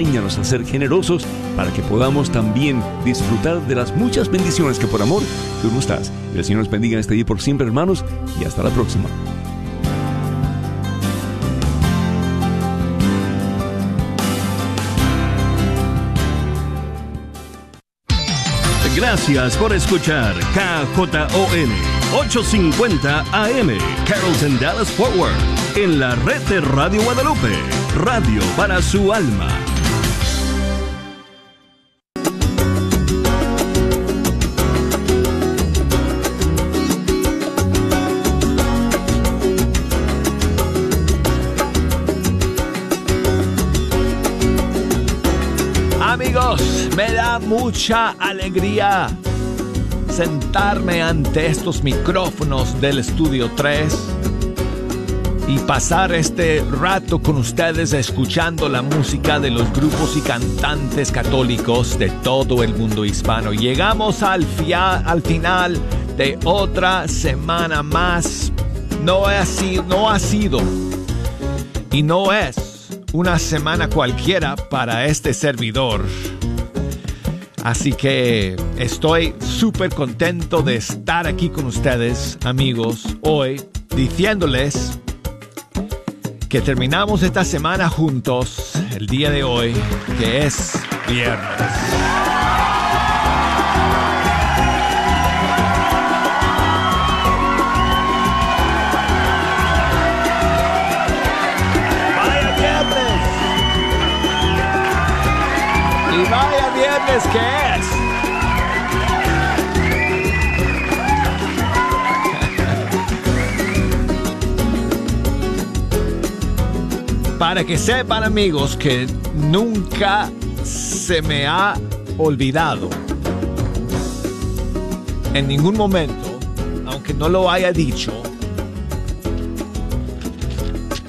Enséñanos a ser generosos para que podamos también disfrutar de las muchas bendiciones que por amor tú nos das. el Señor nos bendiga en este día por siempre, hermanos, y hasta la próxima. Gracias por escuchar KJON 850 AM Carrollton Dallas Forward en la red de Radio Guadalupe, radio para su alma. Mucha alegría sentarme ante estos micrófonos del estudio 3 y pasar este rato con ustedes escuchando la música de los grupos y cantantes católicos de todo el mundo hispano. Llegamos al, al final de otra semana más. No no ha sido y no es una semana cualquiera para este servidor. Así que estoy súper contento de estar aquí con ustedes, amigos, hoy, diciéndoles que terminamos esta semana juntos, el día de hoy, que es viernes. Viernes que. Para que sepan amigos que nunca se me ha olvidado en ningún momento, aunque no lo haya dicho,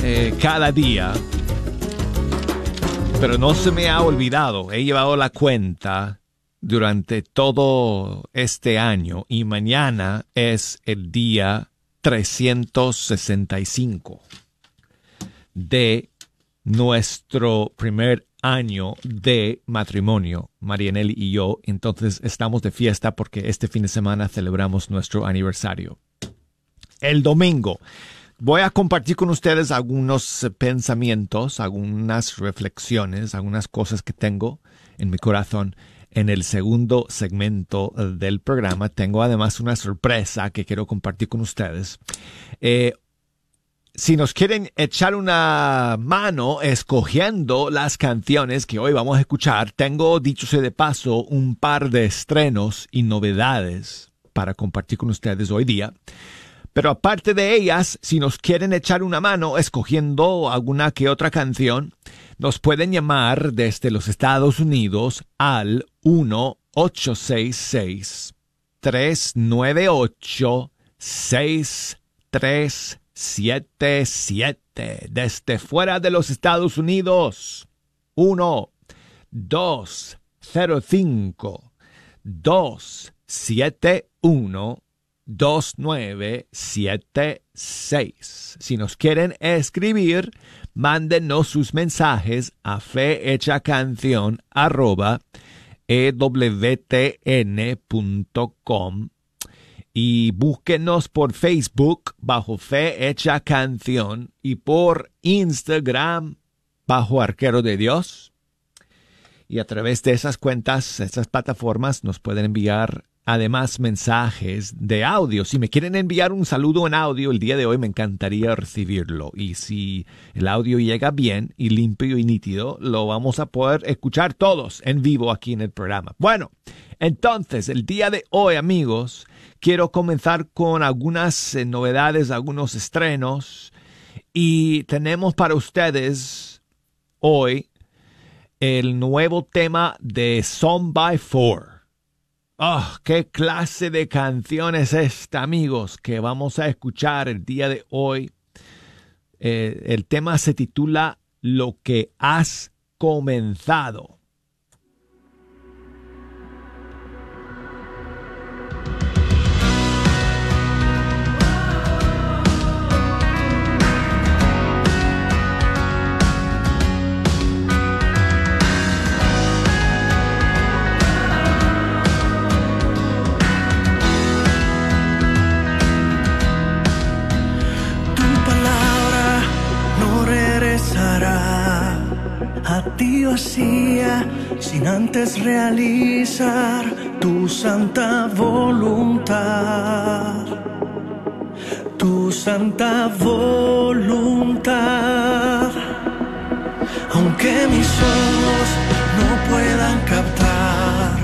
eh, cada día, pero no se me ha olvidado. He llevado la cuenta durante todo este año y mañana es el día 365 de nuestro primer año de matrimonio, Marianelli y yo. Entonces estamos de fiesta porque este fin de semana celebramos nuestro aniversario. El domingo Voy a compartir con ustedes algunos pensamientos, algunas reflexiones, algunas cosas que tengo en mi corazón. En el segundo segmento del programa tengo además una sorpresa que quiero compartir con ustedes. Eh, si nos quieren echar una mano escogiendo las canciones que hoy vamos a escuchar, tengo, dicho sea de paso, un par de estrenos y novedades para compartir con ustedes hoy día. Pero aparte de ellas, si nos quieren echar una mano escogiendo alguna que otra canción, nos pueden llamar desde los Estados Unidos al 1-866-398-6377. Desde fuera de los Estados Unidos. 1 2 0 5 2 7 1 2976. Si nos quieren escribir, mándenos sus mensajes a fehechacanción arroba ewtn.com y búsquenos por Facebook bajo Fe Hecha Canción y por Instagram bajo Arquero de Dios. Y a través de esas cuentas, esas plataformas, nos pueden enviar además mensajes de audio. Si me quieren enviar un saludo en audio el día de hoy, me encantaría recibirlo. Y si el audio llega bien y limpio y nítido, lo vamos a poder escuchar todos en vivo aquí en el programa. Bueno, entonces, el día de hoy, amigos, quiero comenzar con algunas eh, novedades, algunos estrenos. Y tenemos para ustedes hoy el nuevo tema de Song by Four. Oh, qué clase de canción es esta, amigos, que vamos a escuchar el día de hoy. Eh, el tema se titula Lo que has comenzado. Hacía sin antes realizar tu santa voluntad. Tu santa voluntad. Aunque mis ojos no puedan captar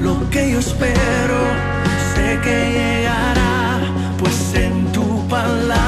lo que yo espero, sé que llegará, pues en tu palabra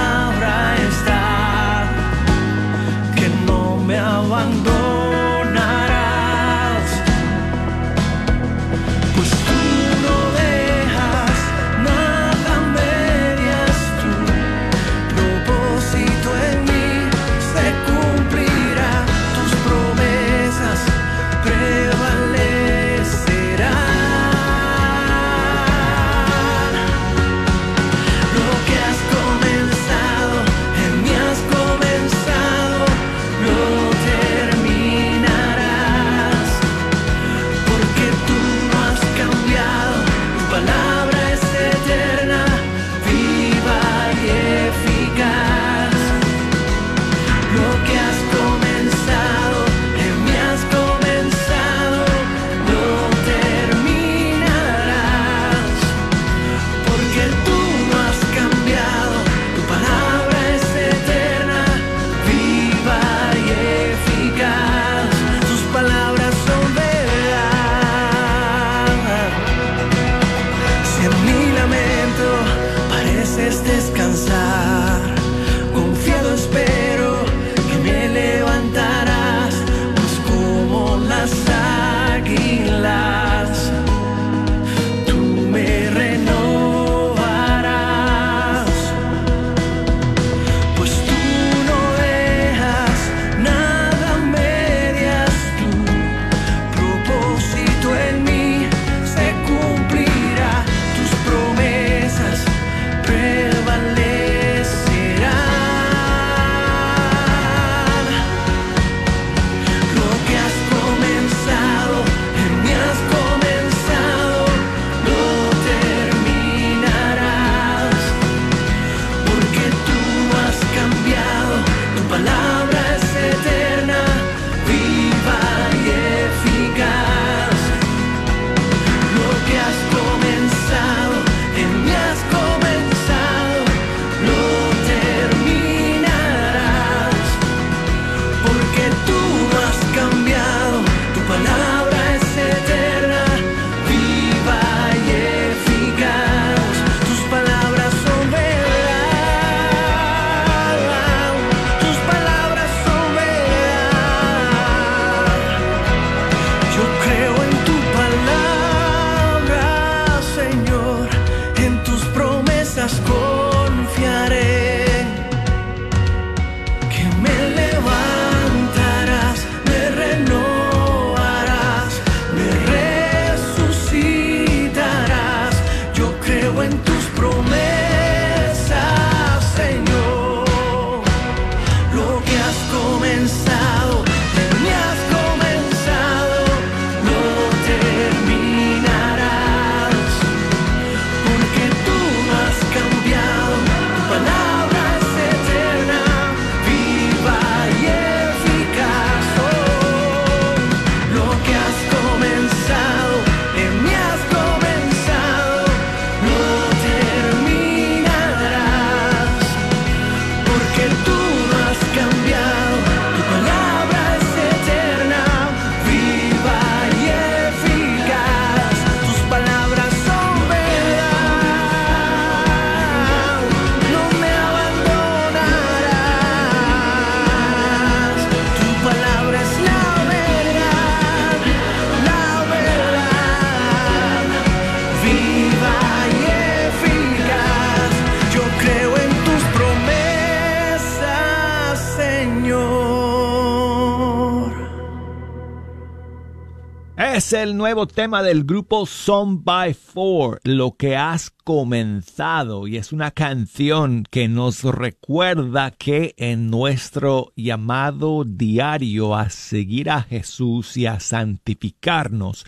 Es el nuevo tema del grupo Song by Four, Lo que has comenzado, y es una canción que nos recuerda que en nuestro llamado diario a seguir a Jesús y a santificarnos,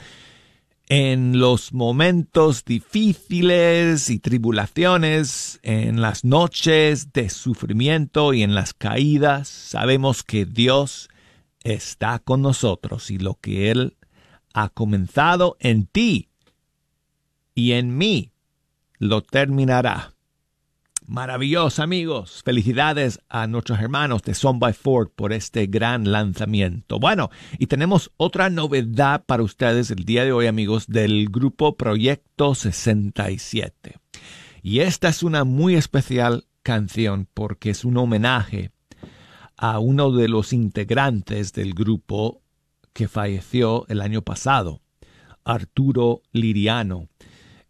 en los momentos difíciles y tribulaciones, en las noches de sufrimiento y en las caídas, sabemos que Dios está con nosotros y lo que Él ha comenzado en ti y en mí lo terminará. Maravilloso amigos. Felicidades a nuestros hermanos de Son by Ford por este gran lanzamiento. Bueno, y tenemos otra novedad para ustedes el día de hoy amigos del grupo Proyecto 67. Y esta es una muy especial canción porque es un homenaje a uno de los integrantes del grupo que falleció el año pasado, Arturo Liriano.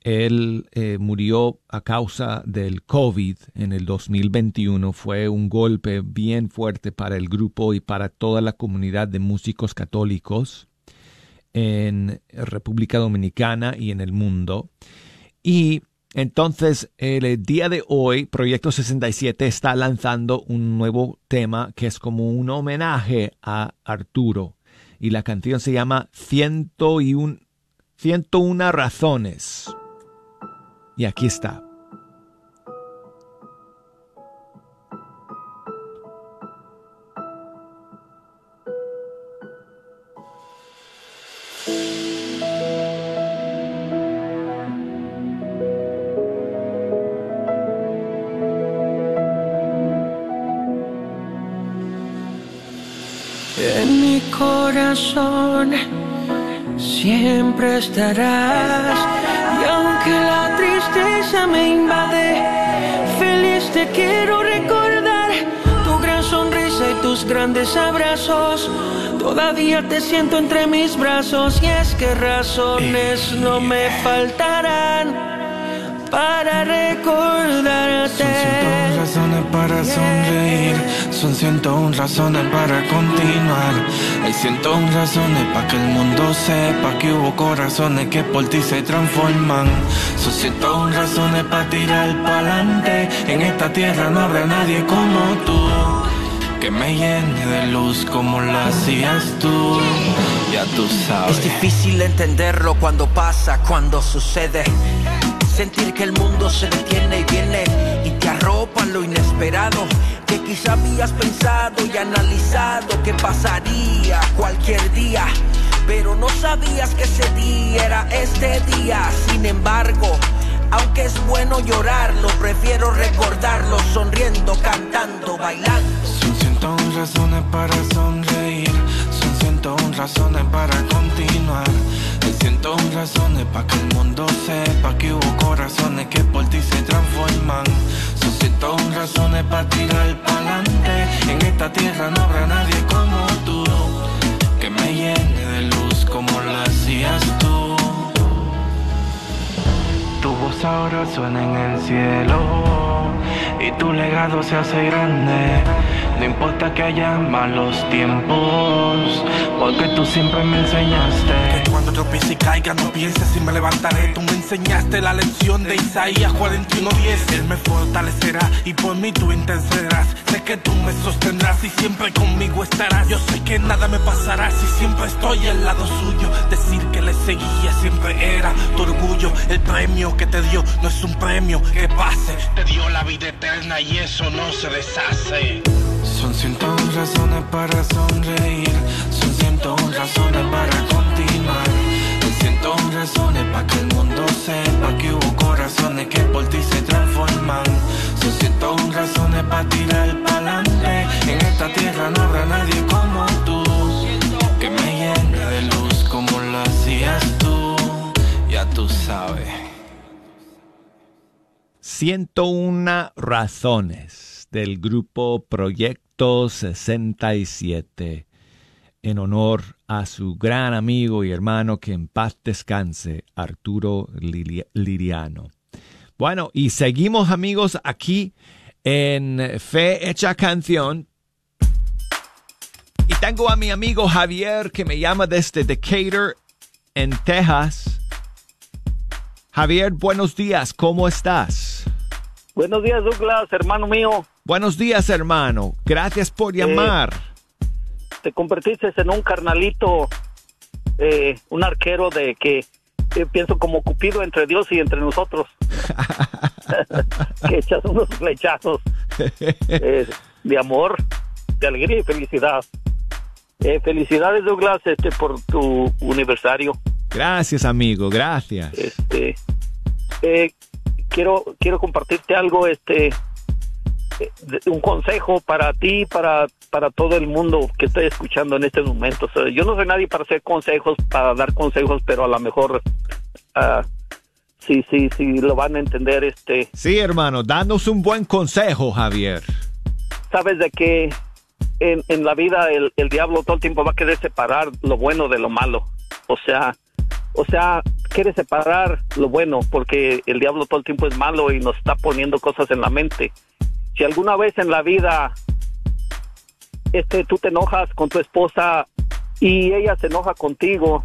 Él eh, murió a causa del COVID en el 2021. Fue un golpe bien fuerte para el grupo y para toda la comunidad de músicos católicos en República Dominicana y en el mundo. Y entonces, el día de hoy, Proyecto 67 está lanzando un nuevo tema que es como un homenaje a Arturo. Y la canción se llama 101, 101 razones. Y aquí está. Estarás. Y aunque la tristeza me invade, feliz te quiero recordar. Tu gran sonrisa y tus grandes abrazos. Todavía te siento entre mis brazos. Y es que razones no me faltarán para recordarte. Son 101 razones para sonreír, son 101 razones para continuar. Hay 101 razones para que el mundo sepa que hubo corazones que por ti se transforman. Son 101 razones para tirar pa'lante. En esta tierra no habrá nadie como tú. Que me llene de luz como lo hacías tú. Ya tú sabes. Es difícil entenderlo cuando pasa, cuando sucede. Sentir que el mundo se detiene y viene y te arropa lo inesperado. Que quizá habías pensado y analizado que pasaría cualquier día. Pero no sabías que ese día era este día. Sin embargo, aunque es bueno llorarlo, prefiero recordarlo sonriendo, cantando, bailando. Son 101 razones para sonreír, son 101 razones para continuar. Hay 101 razones para que el mundo sepa que hubo corazones que por ti se transforman. Son 101 razones para tirar pa'lante. En esta tierra no habrá nadie como tú, que me llene de luz como lo hacías tú. Tu voz ahora suena en el cielo y tu legado se hace grande. No importa que haya malos tiempos, porque tú siempre me enseñaste. Cuando tropiece y caiga no pienses si me levantaré. Tú me enseñaste la lección de Isaías 41:10 Él me fortalecerá y por mí tú intercederás Sé que tú me sostendrás y siempre conmigo estarás. Yo sé que nada me pasará si siempre estoy al lado suyo. Decir que le seguía siempre era tu orgullo. El premio que te dio no es un premio que pase. Te dio la vida eterna y eso no se deshace. Son 101 razones para sonreír, son 101 razones para. 101 razones para que el mundo sepa que hubo corazones que por ti se transforman. Son 101 razones para tirar pa'lante. En esta tierra no habrá nadie como tú, que me llene de luz como lo hacías tú. Ya tú sabes. 101 razones del grupo Proyecto 67 en honor a su gran amigo y hermano que en paz descanse, Arturo Liriano. Bueno, y seguimos amigos aquí en Fe Hecha Canción. Y tengo a mi amigo Javier que me llama desde Decatur, en Texas. Javier, buenos días, ¿cómo estás? Buenos días, Douglas, hermano mío. Buenos días, hermano. Gracias por llamar. Te convertiste en un carnalito, eh, un arquero de que eh, pienso como Cupido entre Dios y entre nosotros. que echas unos flechazos eh, de amor, de alegría y felicidad. Eh, felicidades Douglas este por tu aniversario. Gracias, amigo, gracias. Este eh, quiero quiero compartirte algo este un consejo para ti para para todo el mundo que esté escuchando en este momento. O sea, yo no soy nadie para hacer consejos, para dar consejos, pero a lo mejor ah, sí sí sí lo van a entender este Sí, hermano, danos un buen consejo, Javier. sabes de que en, en la vida el, el diablo todo el tiempo va a querer separar lo bueno de lo malo. O sea, o sea, quiere separar lo bueno porque el diablo todo el tiempo es malo y nos está poniendo cosas en la mente. Si alguna vez en la vida este tú te enojas con tu esposa y ella se enoja contigo,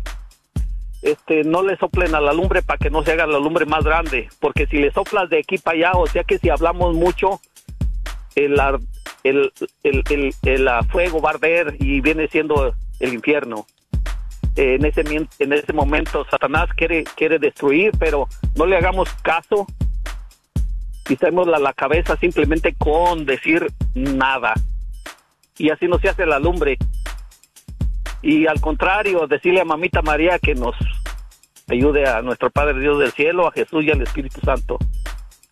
este no le soplen a la lumbre para que no se haga la lumbre más grande, porque si le soplas de aquí para allá, o sea que si hablamos mucho el, el, el, el, el, ah, fuego va a arder y viene siendo el infierno. Eh, en, ese, en ese momento Satanás quiere, quiere destruir, pero no le hagamos caso. Quitemos la, la cabeza simplemente con decir nada. Y así no se hace la lumbre. Y al contrario, decirle a Mamita María que nos ayude a nuestro Padre Dios del cielo, a Jesús y al Espíritu Santo.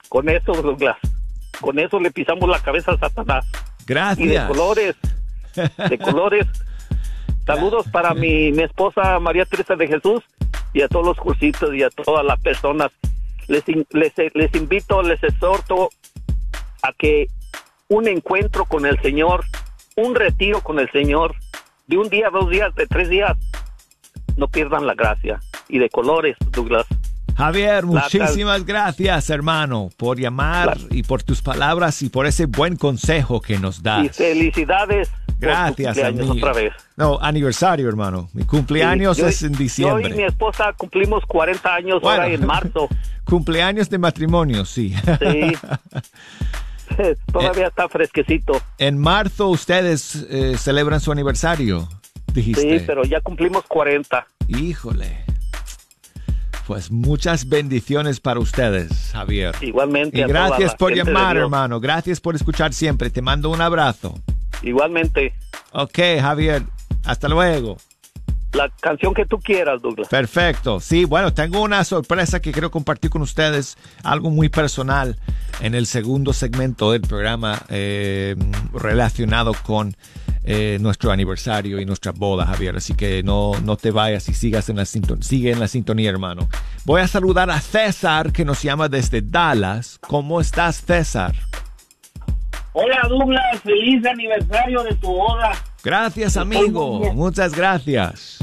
Con eso, Douglas, con eso le pisamos la cabeza a Satanás. Y de Gracias. colores, de colores. Saludos para mi, mi esposa María Teresa de Jesús y a todos los cursitos y a todas las personas. Les, les, les invito, les exhorto a que un encuentro con el Señor, un retiro con el Señor, de un día, dos días, de tres días, no pierdan la gracia. Y de colores, Douglas. Javier, muchísimas gracias, hermano, por llamar La- y por tus palabras y por ese buen consejo que nos Y das. felicidades. Gracias, amigo. otra vez. No, aniversario, hermano. Mi cumpleaños Sí, yo- es en Yo y mi diciembre. esposa cumplimos 40 años Bueno. ahora en marzo. Cumpleaños de matrimonio, sí. Sí. Todavía está fresquecito. en marzo ustedes eh, celebran su aniversario, dijiste. Sí, pero ya cumplimos 40. Híjole. Pues muchas bendiciones para ustedes, Javier. Igualmente. Y gracias por llamar, hermano. Gracias por escuchar siempre. Te mando un abrazo. Igualmente. Ok, Javier. Hasta luego. La canción que tú quieras, Douglas. Perfecto. Sí, bueno, tengo una sorpresa que quiero compartir con ustedes, algo muy personal en el segundo segmento del programa eh, relacionado con eh, nuestro aniversario y nuestra boda, Javier. Así que no, no te vayas y sigas en la sinton- sigue en la sintonía, hermano. Voy a saludar a César, que nos llama desde Dallas. ¿Cómo estás, César? Hola Douglas, feliz aniversario de tu boda. Gracias, amigo. Muchas gracias.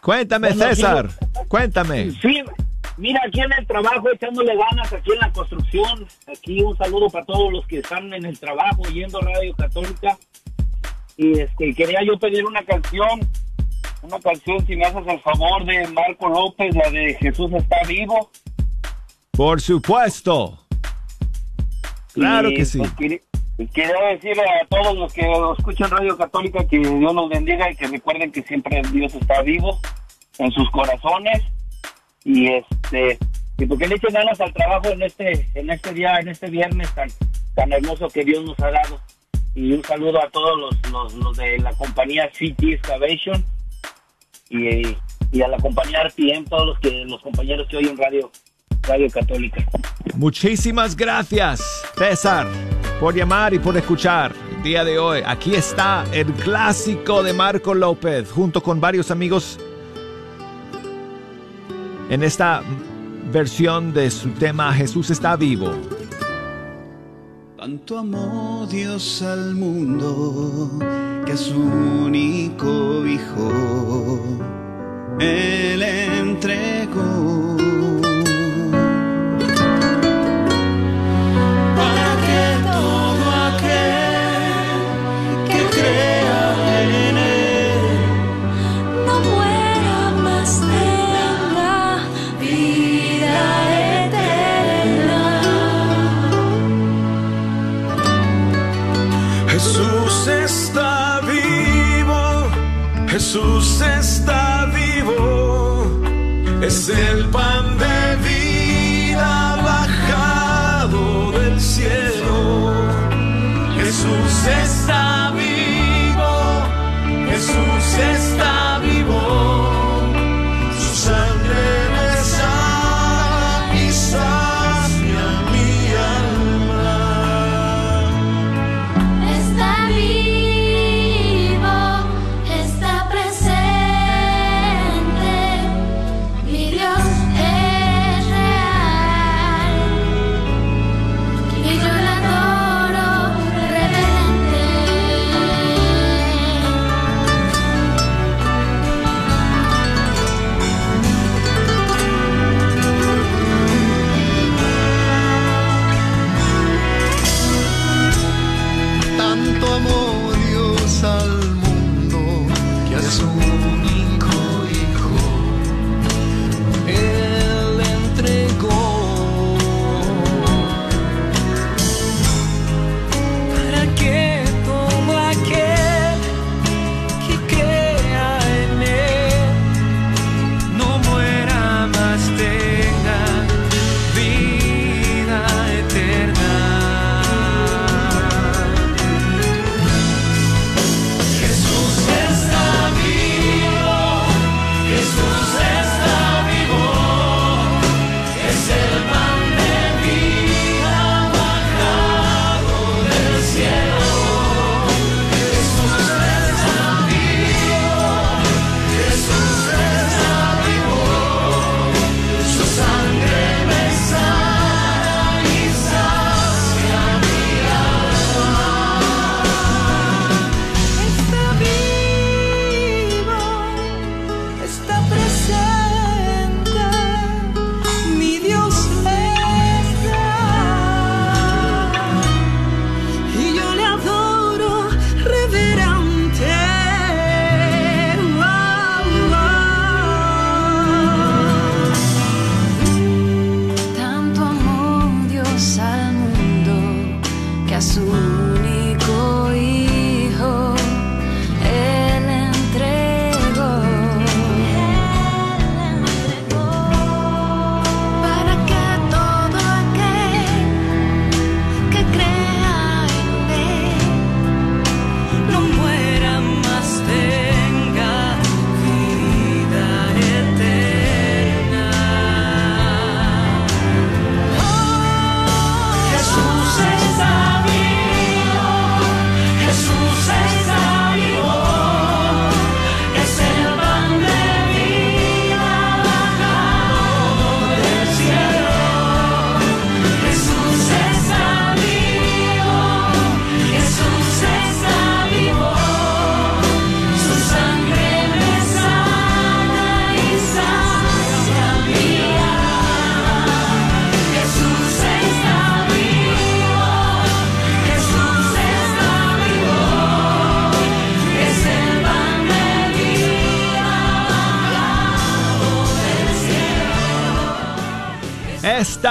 Cuéntame, Bueno, César. Cuéntame. Sí, mira aquí en el trabajo echándole ganas aquí en la construcción. Aquí un saludo para todos los que están en el trabajo yendo Radio Católica. Y este quería yo pedir una canción, una canción si me haces el favor de Marco López, la de Jesús está vivo. Por supuesto. Claro Y, que sí. pues, quería, quería decirle a todos los que escuchan Radio Católica que Dios los bendiga y que recuerden que siempre Dios está vivo en sus corazones. Y este y porque le echen ganas al trabajo en este en este día en este viernes tan tan hermoso que Dios nos ha dado. Y un saludo a todos los, los, los de la compañía City Excavation y, y a la compañía RPM todos los que los compañeros que oyen Radio Radio Católica Muchísimas gracias, César, por llamar y por escuchar el día de hoy. Aquí está el clásico de Marco López, junto con varios amigos, en esta versión de su tema Jesús está vivo. Tanto amó Dios al mundo que a su único Hijo Él entregó. Es el pan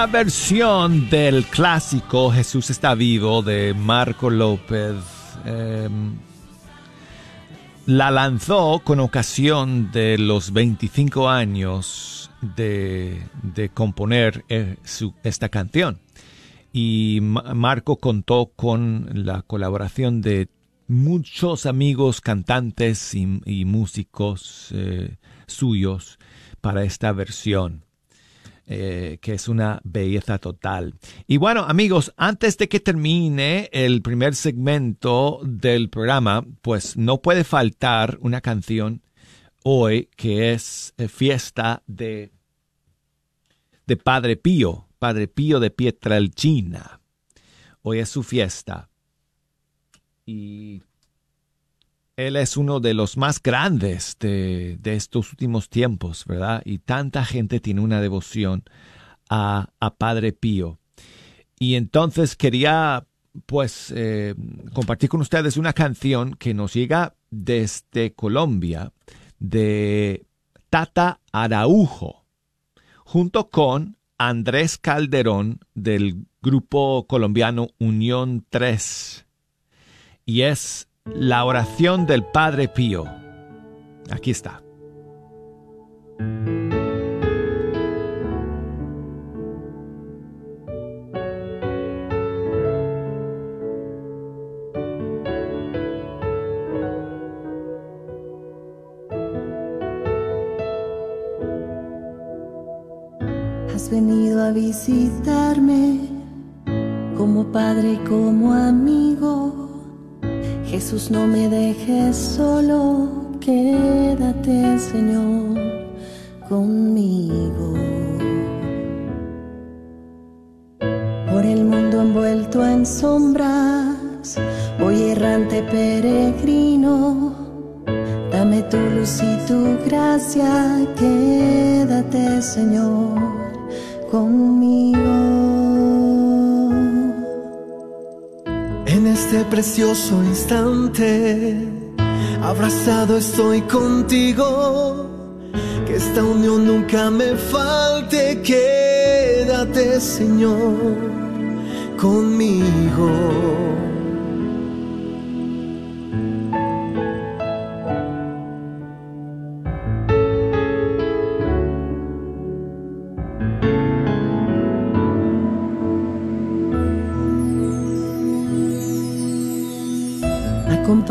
versión del clásico Jesús está vivo de Marco López em, la lanzó con ocasión de los 25 años de, componer eh, esta canción. Y Marco contó con la colaboración de muchos amigos cantantes y, músicos eh, suyos para esta versión. Eh, que es una belleza total. Y bueno, amigos, antes de que termine el primer segmento del programa, pues no puede faltar una canción hoy que es eh, fiesta de, de Padre Pío, Padre Pío de Pietrelcina. Hoy es su fiesta. Y él es uno de los más grandes de, estos últimos tiempos, ¿verdad? Y tanta gente tiene una devoción a, Padre Pío. Y entonces quería, pues, eh, compartir con ustedes una canción que nos llega desde Colombia, de Tata Araujo, junto con Andrés Calderón del grupo colombiano Unión 3. Y es la oración del Padre Pío. Aquí está. Has venido a visitarme como padre y como amigo Jesús, no me dejes solo, quédate, Señor, conmigo. Por el mundo envuelto en sombras, voy errante peregrino. Dame tu luz y tu gracia, quédate, Señor, conmigo. Este precioso instante, abrazado estoy contigo. Que esta unión nunca me falte, quédate Señor conmigo.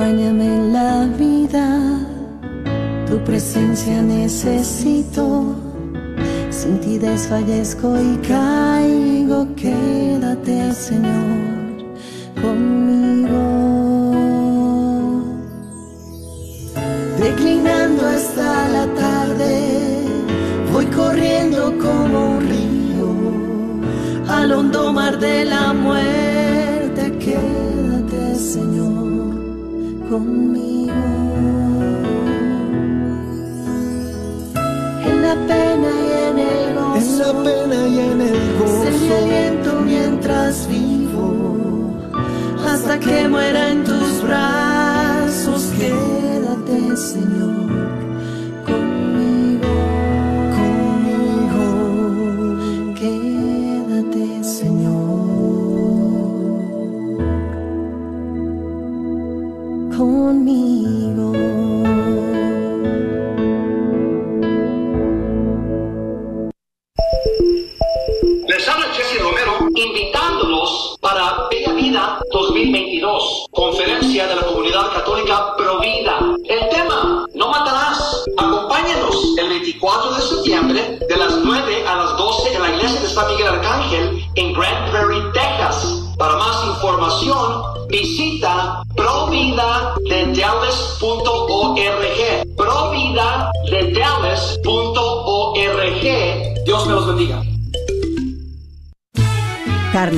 Acompáñame en la vida, tu presencia necesito. Sin ti desfallezco y caigo, quédate Señor conmigo. Declinando hasta la tarde, voy corriendo como un río al hondo mar de la muerte, pena y. Sé mi aliento mientras vivo. Hasta que muera en tus brazos. Quédate, Señor.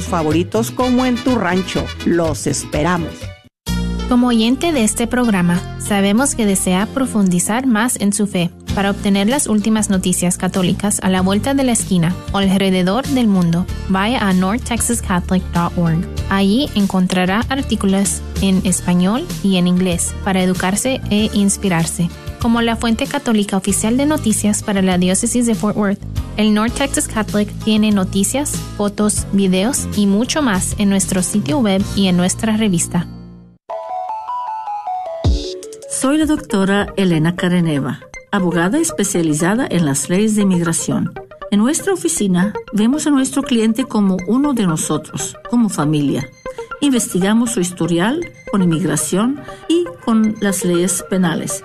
favoritos como en tu rancho. Los esperamos. Como oyente de este programa, sabemos que desea profundizar más en su fe. Para obtener las últimas noticias católicas a la vuelta de la esquina o alrededor del mundo, vaya a northtexascatholic.org. Allí encontrará artículos en español y en inglés para educarse e inspirarse. Como la fuente católica oficial de noticias para la diócesis de Fort Worth, el North Texas Catholic tiene noticias, fotos, videos y mucho más en nuestro sitio web y en nuestra revista. Soy la doctora Elena Careneva, abogada especializada en las leyes de inmigración. En nuestra oficina vemos a nuestro cliente como uno de nosotros, como familia. Investigamos su historial con inmigración y con las leyes penales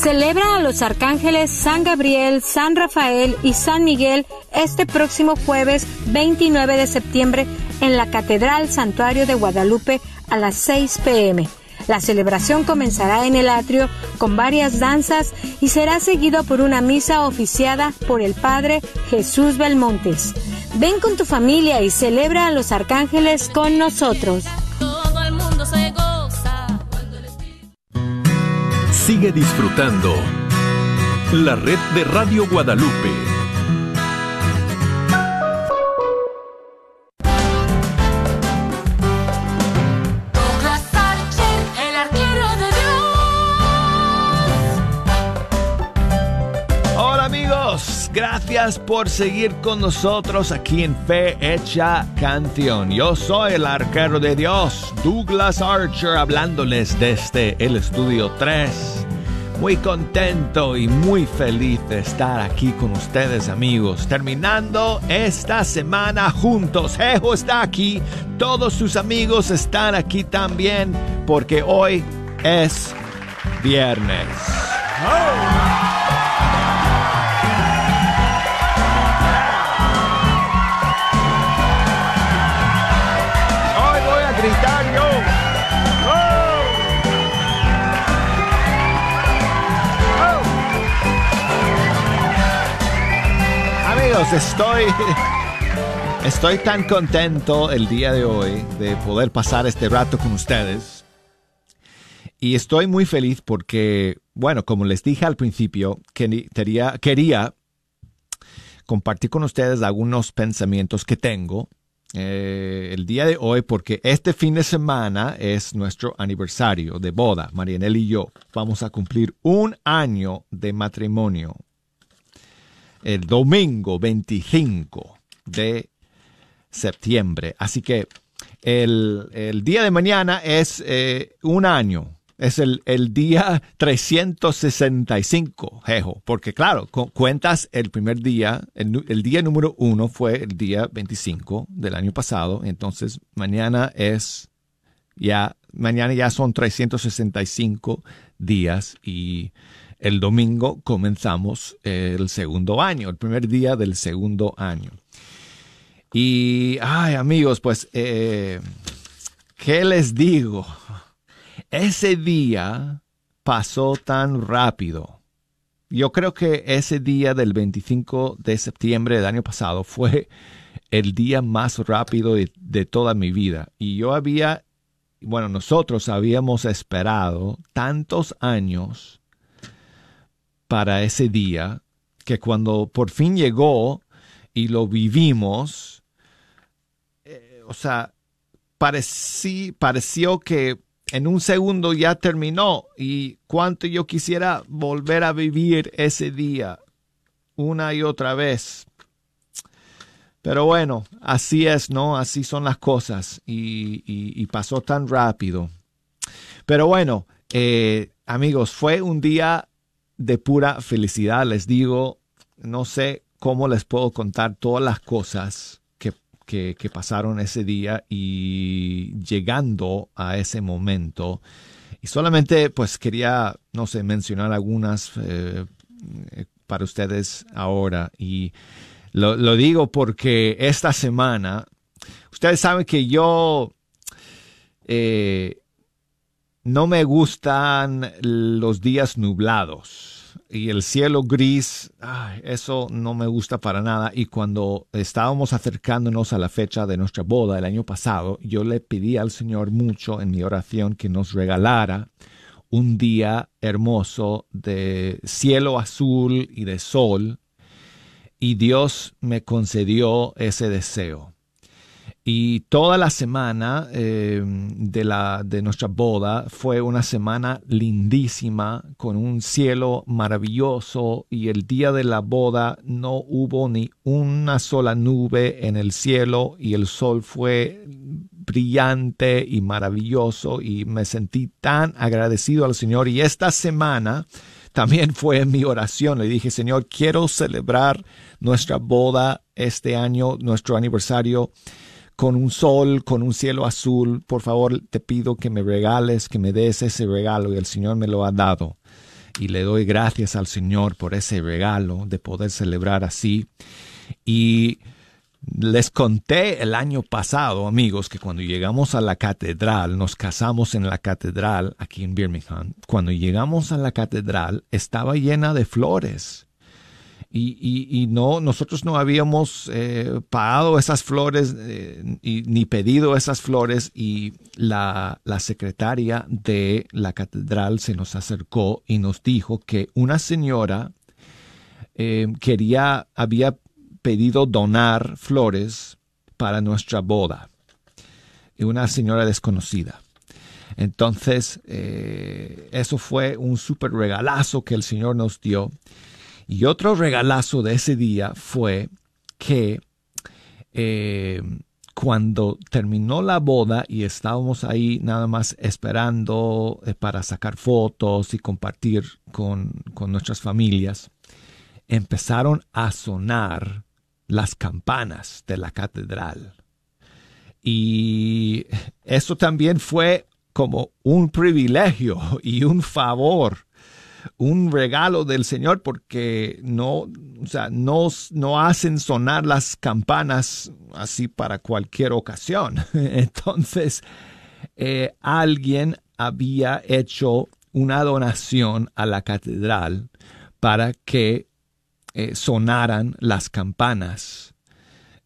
Celebra a los arcángeles San Gabriel, San Rafael y San Miguel este próximo jueves 29 de septiembre en la Catedral Santuario de Guadalupe a las 6 pm. La celebración comenzará en el atrio con varias danzas y será seguido por una misa oficiada por el Padre Jesús Belmontes. Ven con tu familia y celebra a los arcángeles con nosotros. Sigue disfrutando la red de Radio Guadalupe. el arquero de Dios. Hola amigos, gracias por seguir con nosotros aquí en Fe Hecha Canción. Yo soy el arquero de Dios, Douglas Archer, hablándoles desde el estudio 3 muy contento y muy feliz de estar aquí con ustedes amigos, terminando esta semana juntos. Ejo está aquí, todos sus amigos están aquí también, porque hoy es viernes. Hoy Amigos, estoy estoy tan contento el día de hoy de poder pasar este rato con ustedes. Y estoy muy feliz porque, bueno, como les dije al principio, quería, quería compartir con ustedes algunos pensamientos que tengo eh, el día de hoy porque este fin de semana es nuestro aniversario de boda. Marianel y yo vamos a cumplir un año de matrimonio el domingo 25 de septiembre. Así que el, día de mañana es eh, un año. Es el, día 365, jejo, porque claro, cuentas el primer día, el, el, día número uno fue el día 25 del año pasado, entonces mañana es ya, mañana ya son 365 días y el domingo comenzamos el segundo año, el primer día del segundo año. Y, ay amigos, pues, eh, ¿qué les digo? Ese día pasó tan rápido. Yo creo que ese día del 25 de septiembre del año pasado fue el día más rápido de toda mi vida. Y yo había, bueno, nosotros habíamos esperado tantos años para ese día, que cuando por fin llegó y lo vivimos, eh, o sea, parecí, pareció que en un segundo ya terminó y cuánto yo quisiera volver a vivir ese día una y otra vez. Pero bueno, así es, ¿no? Así son las cosas y, pasó tan rápido. Pero bueno, eh, amigos, fue un día de pura felicidad, les digo, no sé cómo les puedo contar todas las cosas que, que, pasaron ese día y llegando a ese momento. Y solamente pues quería, no sé, mencionar algunas eh, para ustedes ahora. Y lo, lo, digo porque esta semana, ustedes saben que yo eh, no me gustan los días nublados y el cielo gris, ay, eso no me gusta para nada. Y cuando estábamos acercándonos a la fecha de nuestra boda el año pasado, yo le pedí al Señor mucho en mi oración que nos regalara un día hermoso de cielo azul y de sol. Y Dios me concedió ese deseo. Y toda la semana eh, de, la, de nuestra boda fue una semana lindísima, con un cielo maravilloso y el día de la boda no hubo ni una sola nube en el cielo y el sol fue brillante y maravilloso y me sentí tan agradecido al Señor. Y esta semana también fue mi oración. Le dije, Señor, quiero celebrar nuestra boda este año, nuestro aniversario con un sol, con un cielo azul. Por favor, te pido que me regales, que me des ese regalo y el Señor me lo ha dado. Y le doy gracias al Señor por ese regalo de poder celebrar así. Y les conté el año pasado, amigos, que cuando llegamos a la catedral, nos casamos en la catedral aquí en Birmingham. Cuando llegamos a la catedral, estaba llena de flores y, y, y no, nosotros no habíamos eh, pagado esas flores eh, ni pedido esas flores y la, la secretaria de la catedral se nos acercó y nos dijo que una señora eh, quería, había pedido donar flores para nuestra boda. Una señora desconocida. Entonces, eso fue un súper regalazo que el Señor nos dio. Y otro regalazo de ese día fue que eh, cuando terminó la boda y estábamos ahí nada más esperando eh, para sacar fotos y compartir con, con nuestras familias, empezaron a sonar las campanas de la catedral. Y eso también fue como un privilegio y un favor un regalo del Señor porque no, o sea, no, no hacen sonar las campanas así para cualquier ocasión. Entonces, eh, alguien había hecho una donación a la catedral para que eh, sonaran las campanas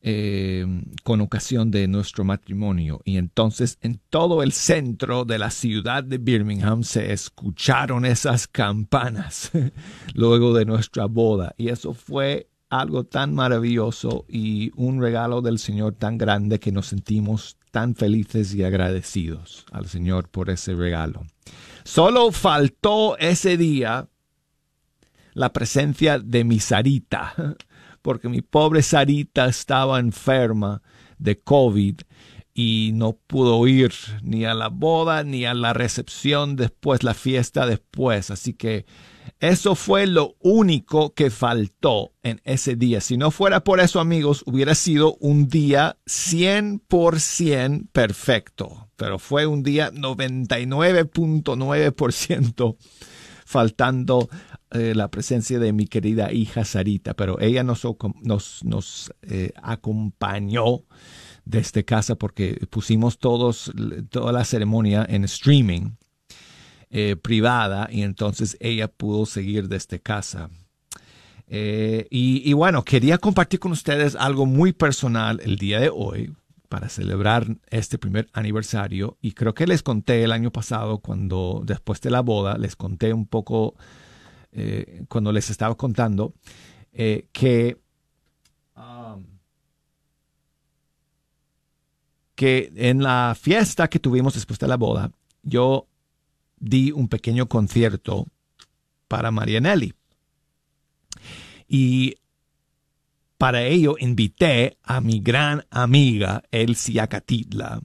eh, con ocasión de nuestro matrimonio. Y entonces en todo el centro de la ciudad de Birmingham se escucharon esas campanas luego de nuestra boda. Y eso fue algo tan maravilloso y un regalo del Señor tan grande que nos sentimos tan felices y agradecidos al Señor por ese regalo. Solo faltó ese día la presencia de mi Sarita porque mi pobre Sarita estaba enferma de COVID y no pudo ir ni a la boda ni a la recepción después, la fiesta después. Así que eso fue lo único que faltó en ese día. Si no fuera por eso, amigos, hubiera sido un día 100% perfecto. Pero fue un día 99.9% faltando eh, la presencia de mi querida hija Sarita, pero ella nos, nos, nos eh, acompañó desde casa porque pusimos todos, toda la ceremonia en streaming eh, privada y entonces ella pudo seguir desde casa. Eh, y, y bueno, quería compartir con ustedes algo muy personal el día de hoy para celebrar este primer aniversario y creo que les conté el año pasado cuando después de la boda les conté un poco eh, cuando les estaba contando eh, que, um, que en la fiesta que tuvimos después de la boda, yo di un pequeño concierto para Marianelli. Y para ello invité a mi gran amiga Elsie Acatitla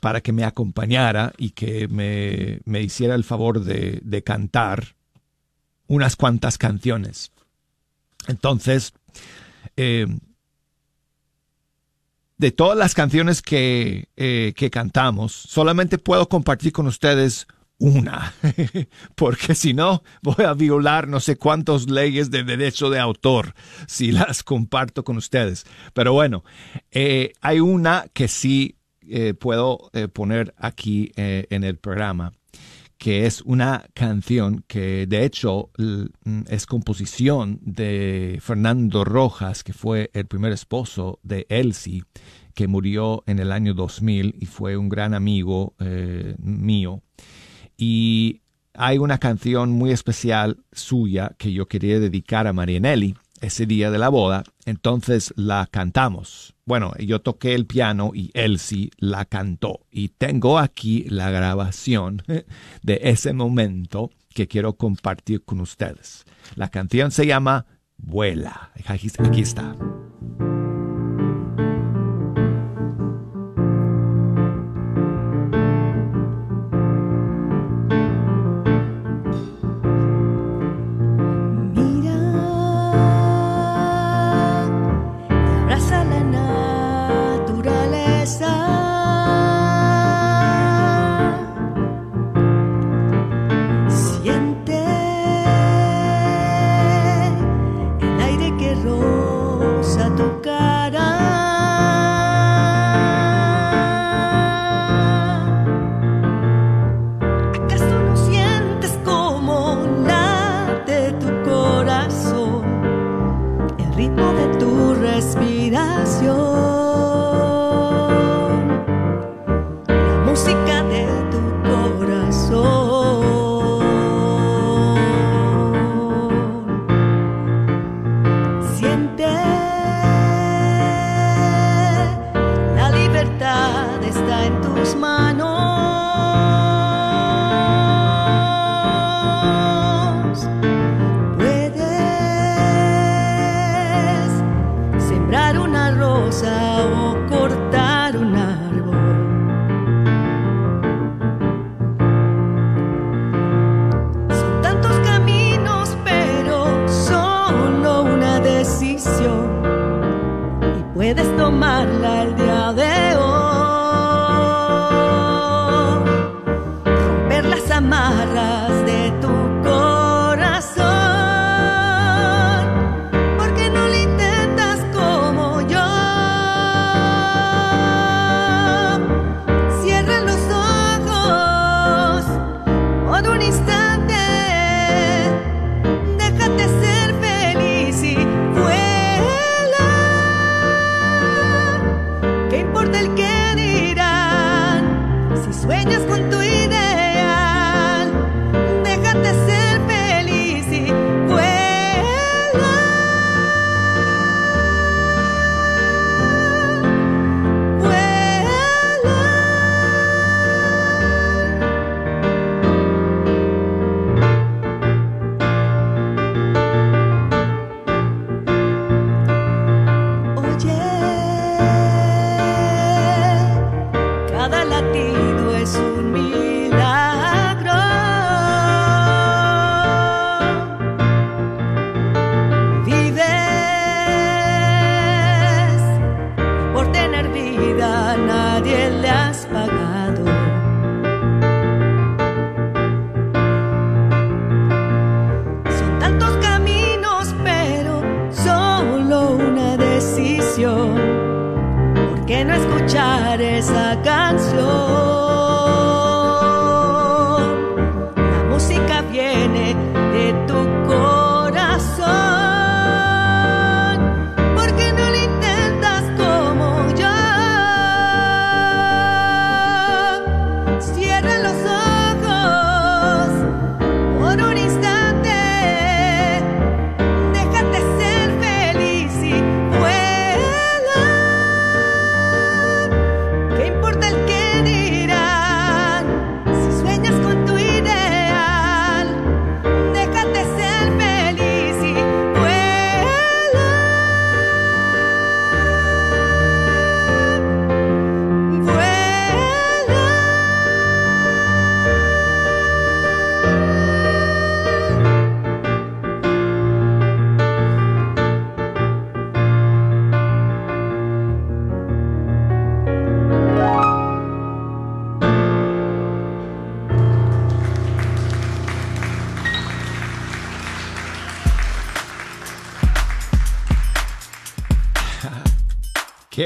para que me acompañara y que me, me hiciera el favor de, de, cantar unas cuantas canciones. Entonces, eh, de todas las canciones que, eh, que cantamos, solamente puedo compartir con ustedes una, porque si no voy a violar no sé cuántas leyes de derecho de autor si las comparto con ustedes. Pero bueno, eh, hay una que sí eh, puedo eh, poner aquí en el programa, que es una canción que de hecho es composición de Fernando Rojas, que fue el primer esposo de Elsie, que murió en el año 2000 y fue un gran amigo mío. Y hay una canción muy especial suya que yo quería dedicar a Marianelli ese día de la boda, entonces la cantamos. Bueno, yo toqué el piano y Elsie la cantó. Y tengo aquí la grabación de ese momento que quiero compartir con ustedes. La canción se llama Vuela. Aquí, está.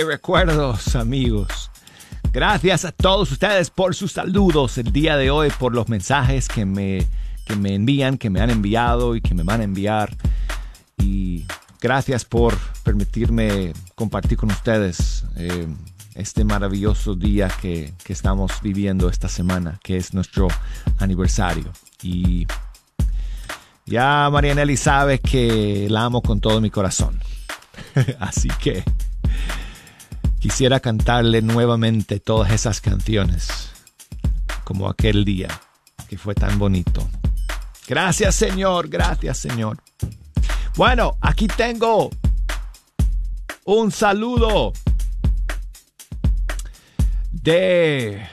Recuerdos, amigos. Gracias a todos ustedes por sus saludos el día de hoy, por los mensajes que me, que me envían, que me han enviado y que me van a enviar. Y gracias por permitirme compartir con ustedes eh, este maravilloso día que, que estamos viviendo esta semana, que es nuestro aniversario. Y ya Marianelli sabe que la amo con todo mi corazón. Así que quisiera cantarle nuevamente todas esas canciones, como aquel día que fue tan bonito. Gracias Señor, gracias Señor. Bueno, aquí tengo un saludo de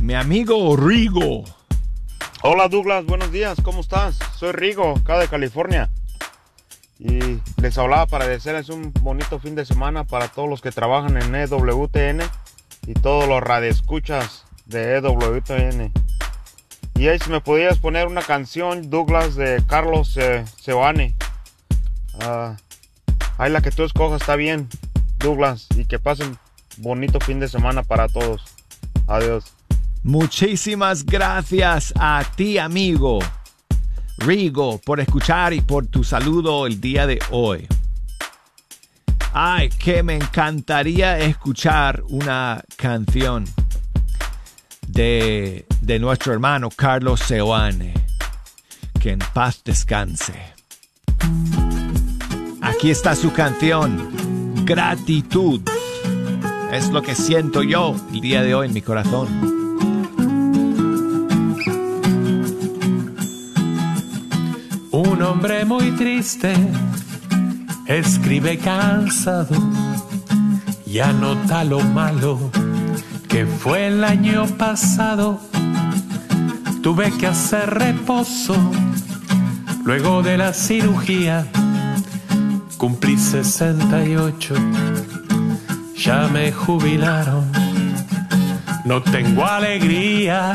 mi amigo Rigo. Hola Douglas, buenos días, ¿cómo estás? Soy Rigo, acá de California. Y les hablaba para desearles un bonito fin de semana para todos los que trabajan en EWTN y todos los radioescuchas de EWTN. Y ahí si me podías poner una canción, Douglas, de Carlos eh, Sebane. Ah, ahí la que tú escojas está bien, Douglas. Y que pasen bonito fin de semana para todos. Adiós. Muchísimas gracias a ti, amigo Rigo, por escuchar y por tu saludo el día de hoy. Ay, que me encantaría escuchar una canción de, de nuestro hermano Carlos Seoane. Que en paz descanse. Aquí está su canción, Gratitud. Es lo que siento yo el día de hoy en mi corazón. Hombre muy triste escribe cansado y anota lo malo que fue el año pasado. Tuve que hacer reposo luego de la cirugía. Cumplí 68, ya me jubilaron. No tengo alegría.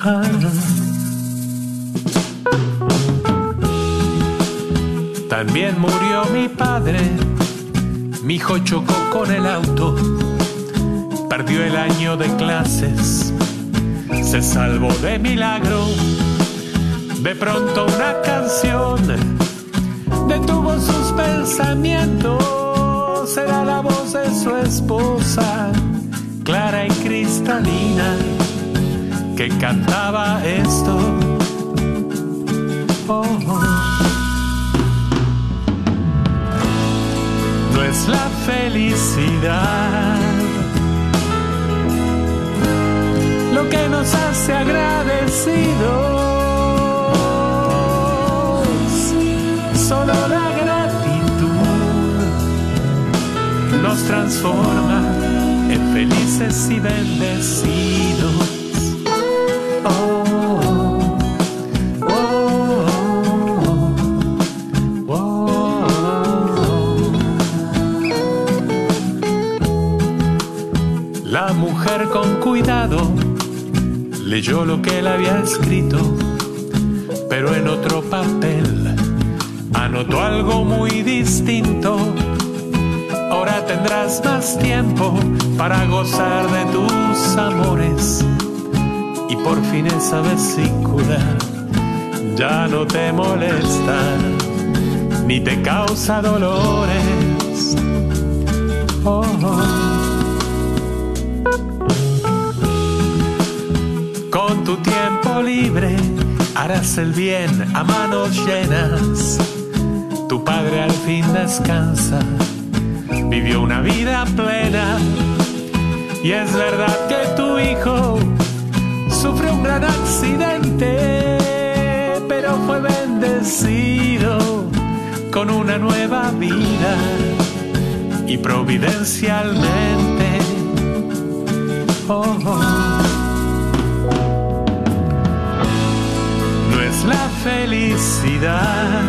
Ah. También murió mi padre, mi hijo chocó con el auto, perdió el año de clases, se salvó de milagro. De pronto una canción detuvo sus pensamientos, era la voz de su esposa, clara y cristalina, que cantaba esto. Oh, oh. Es la felicidad lo que nos hace agradecidos. Solo la gratitud nos transforma en felices y bendecidos. Con cuidado leyó lo que él había escrito, pero en otro papel anotó algo muy distinto. Ahora tendrás más tiempo para gozar de tus amores y por fin esa vesícula ya no te molesta ni te causa dolores. Oh, oh. Tu tiempo libre harás el bien a manos llenas. Tu padre al fin descansa, vivió una vida plena. Y es verdad que tu hijo sufrió un gran accidente, pero fue bendecido con una nueva vida y providencialmente. Oh, oh. Felicidad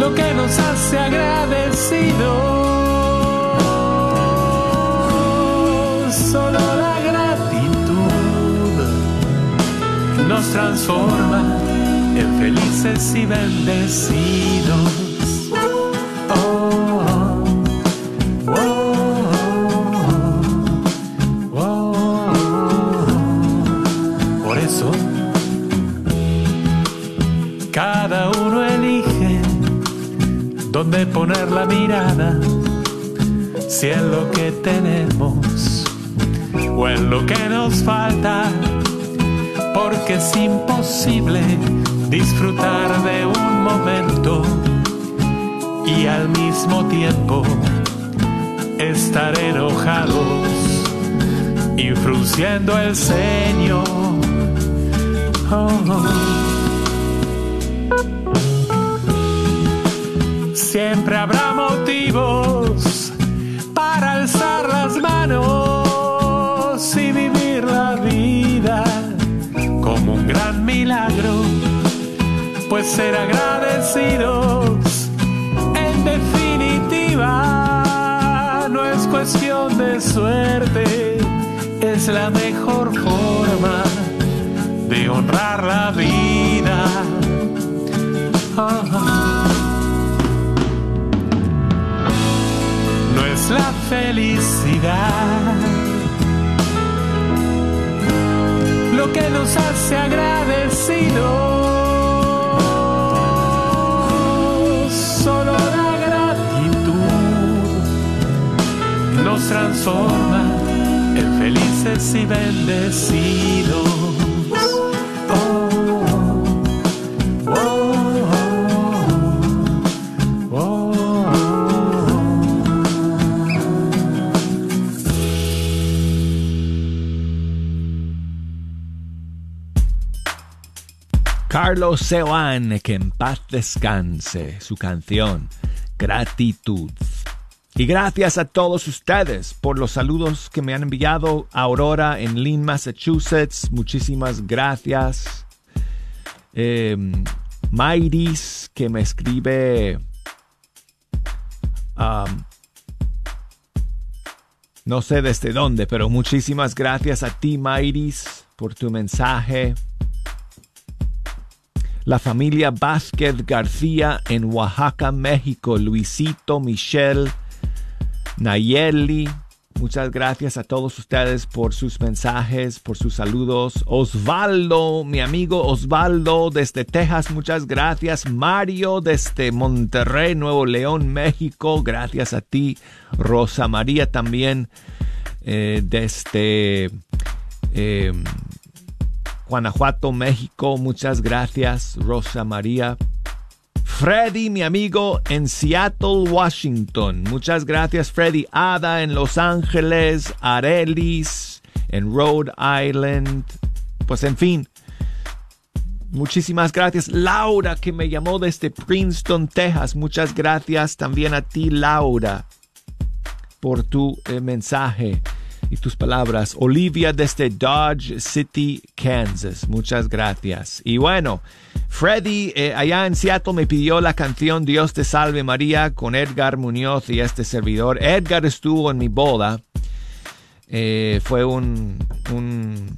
lo que nos hace agradecidos. Solo la gratitud nos transforma en felices y bendecidos. Mirada si en lo que tenemos o en lo que nos falta, porque es imposible disfrutar de un momento y al mismo tiempo estar enojados y frunciendo el ceño. Oh. Siempre habrá motivos para alzar las manos y vivir la vida como un gran milagro, pues ser agradecidos en definitiva no es cuestión de suerte, es la mejor forma de honrar la vida. Ah. No felicidad lo que nos hace agradecidos. Solo la gratitud nos transforma en felices y bendecidos. Carlos Seoane, que en paz descanse, su canción Gratitud. Y gracias a todos ustedes por los saludos que me han enviado Aurora en Lynn, Massachusetts. Muchísimas gracias. Eh, Mayris, que me escribe... no sé desde dónde, pero muchísimas gracias a ti, Mayris, por tu mensaje la familia Vázquez García en Oaxaca, México, Luisito, Michelle, Nayeli. Muchas gracias a todos ustedes por sus mensajes, por sus saludos. Osvaldo, mi amigo Osvaldo desde Texas, muchas gracias. Mario desde Monterrey, Nuevo León, México, gracias a ti. Rosa María también eh, desde... Eh, Guanajuato, México. Muchas gracias, Rosa María. Freddy, mi amigo, en Seattle, Washington. Muchas gracias, Freddy. Ada en Los Ángeles, Arelis en Rhode Island. Pues en fin. Muchísimas gracias. Laura, que me llamó desde Princeton, Texas. Muchas gracias también a ti, Laura, por tu eh, mensaje y tus palabras. Olivia desde Dodge City, Kansas. Muchas gracias. Y bueno, Freddy eh, allá en Seattle me pidió la canción Dios te salve María con Edgar Muñoz y este servidor. Edgar estuvo en mi boda. Eh, fue un, un,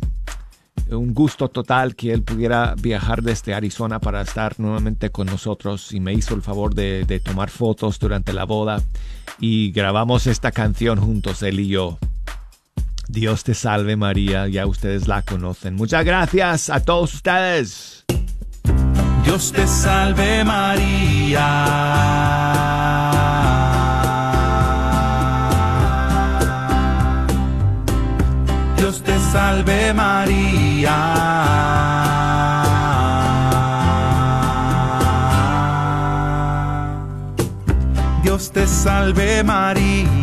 un gusto total que él pudiera viajar desde Arizona para estar nuevamente con nosotros y me hizo el favor de, de tomar fotos durante la boda y grabamos esta canción juntos, él y yo. Dios te salve María, ya ustedes la conocen. Muchas gracias a todos ustedes. Dios te salve María. Dios te salve María. Dios te salve María,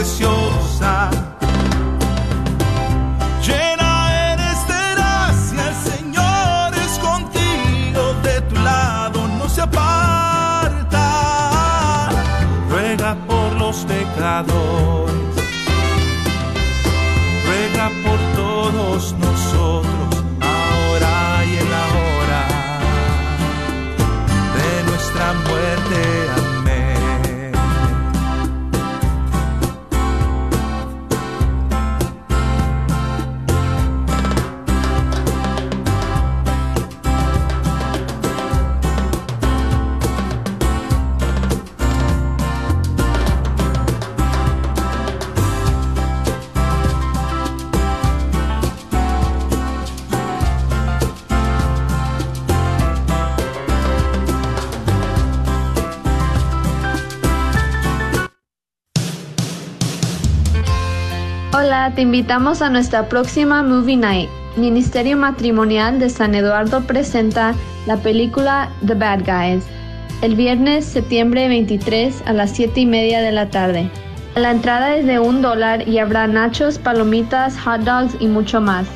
Preciosa. Te invitamos a nuestra próxima Movie Night. Ministerio Matrimonial de San Eduardo presenta la película The Bad Guys el viernes septiembre 23 a las 7 y media de la tarde. La entrada es de un dólar y habrá nachos, palomitas, hot dogs y mucho más.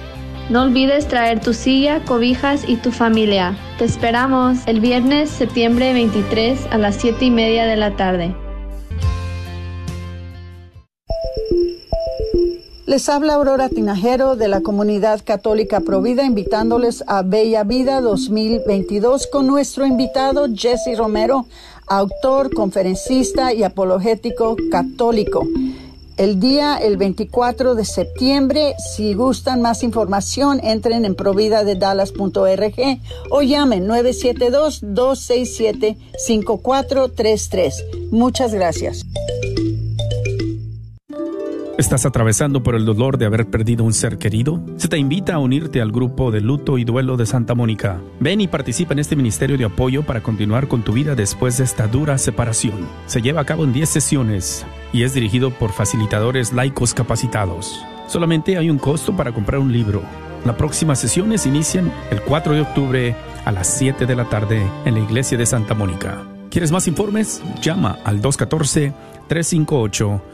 No olvides traer tu silla, cobijas y tu familia. Te esperamos el viernes septiembre 23 a las 7 y media de la tarde. Les habla Aurora Tinajero de la Comunidad Católica Provida invitándoles a Bella Vida 2022 con nuestro invitado Jesse Romero, autor, conferencista y apologético católico. El día, el 24 de septiembre, si gustan más información, entren en providadedallas.org o llamen 972-267-5433. Muchas gracias. ¿Estás atravesando por el dolor de haber perdido un ser querido? Se te invita a unirte al grupo de luto y duelo de Santa Mónica. Ven y participa en este ministerio de apoyo para continuar con tu vida después de esta dura separación. Se lleva a cabo en 10 sesiones y es dirigido por facilitadores laicos capacitados. Solamente hay un costo para comprar un libro. Las próximas sesiones inician el 4 de octubre a las 7 de la tarde en la iglesia de Santa Mónica. ¿Quieres más informes? Llama al 214 358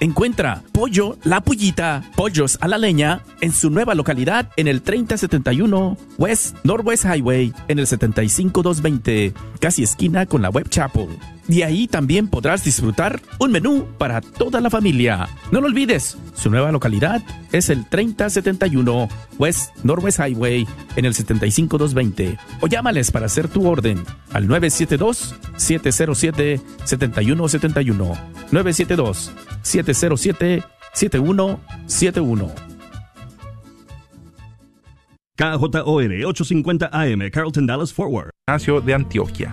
Encuentra Pollo La Pullita, Pollos a la Leña, en su nueva localidad en el 3071 West Northwest Highway, en el 75220, casi esquina con la Web Chapel. Y ahí también podrás disfrutar un menú para toda la familia. No lo olvides, su nueva localidad es el 3071 West Northwest Highway en el 75220 o llámales para hacer tu orden al 972-707-7171. 972-707-7171. KJOR 850 AM, Carlton Dallas Forward. Ignacio de Antioquia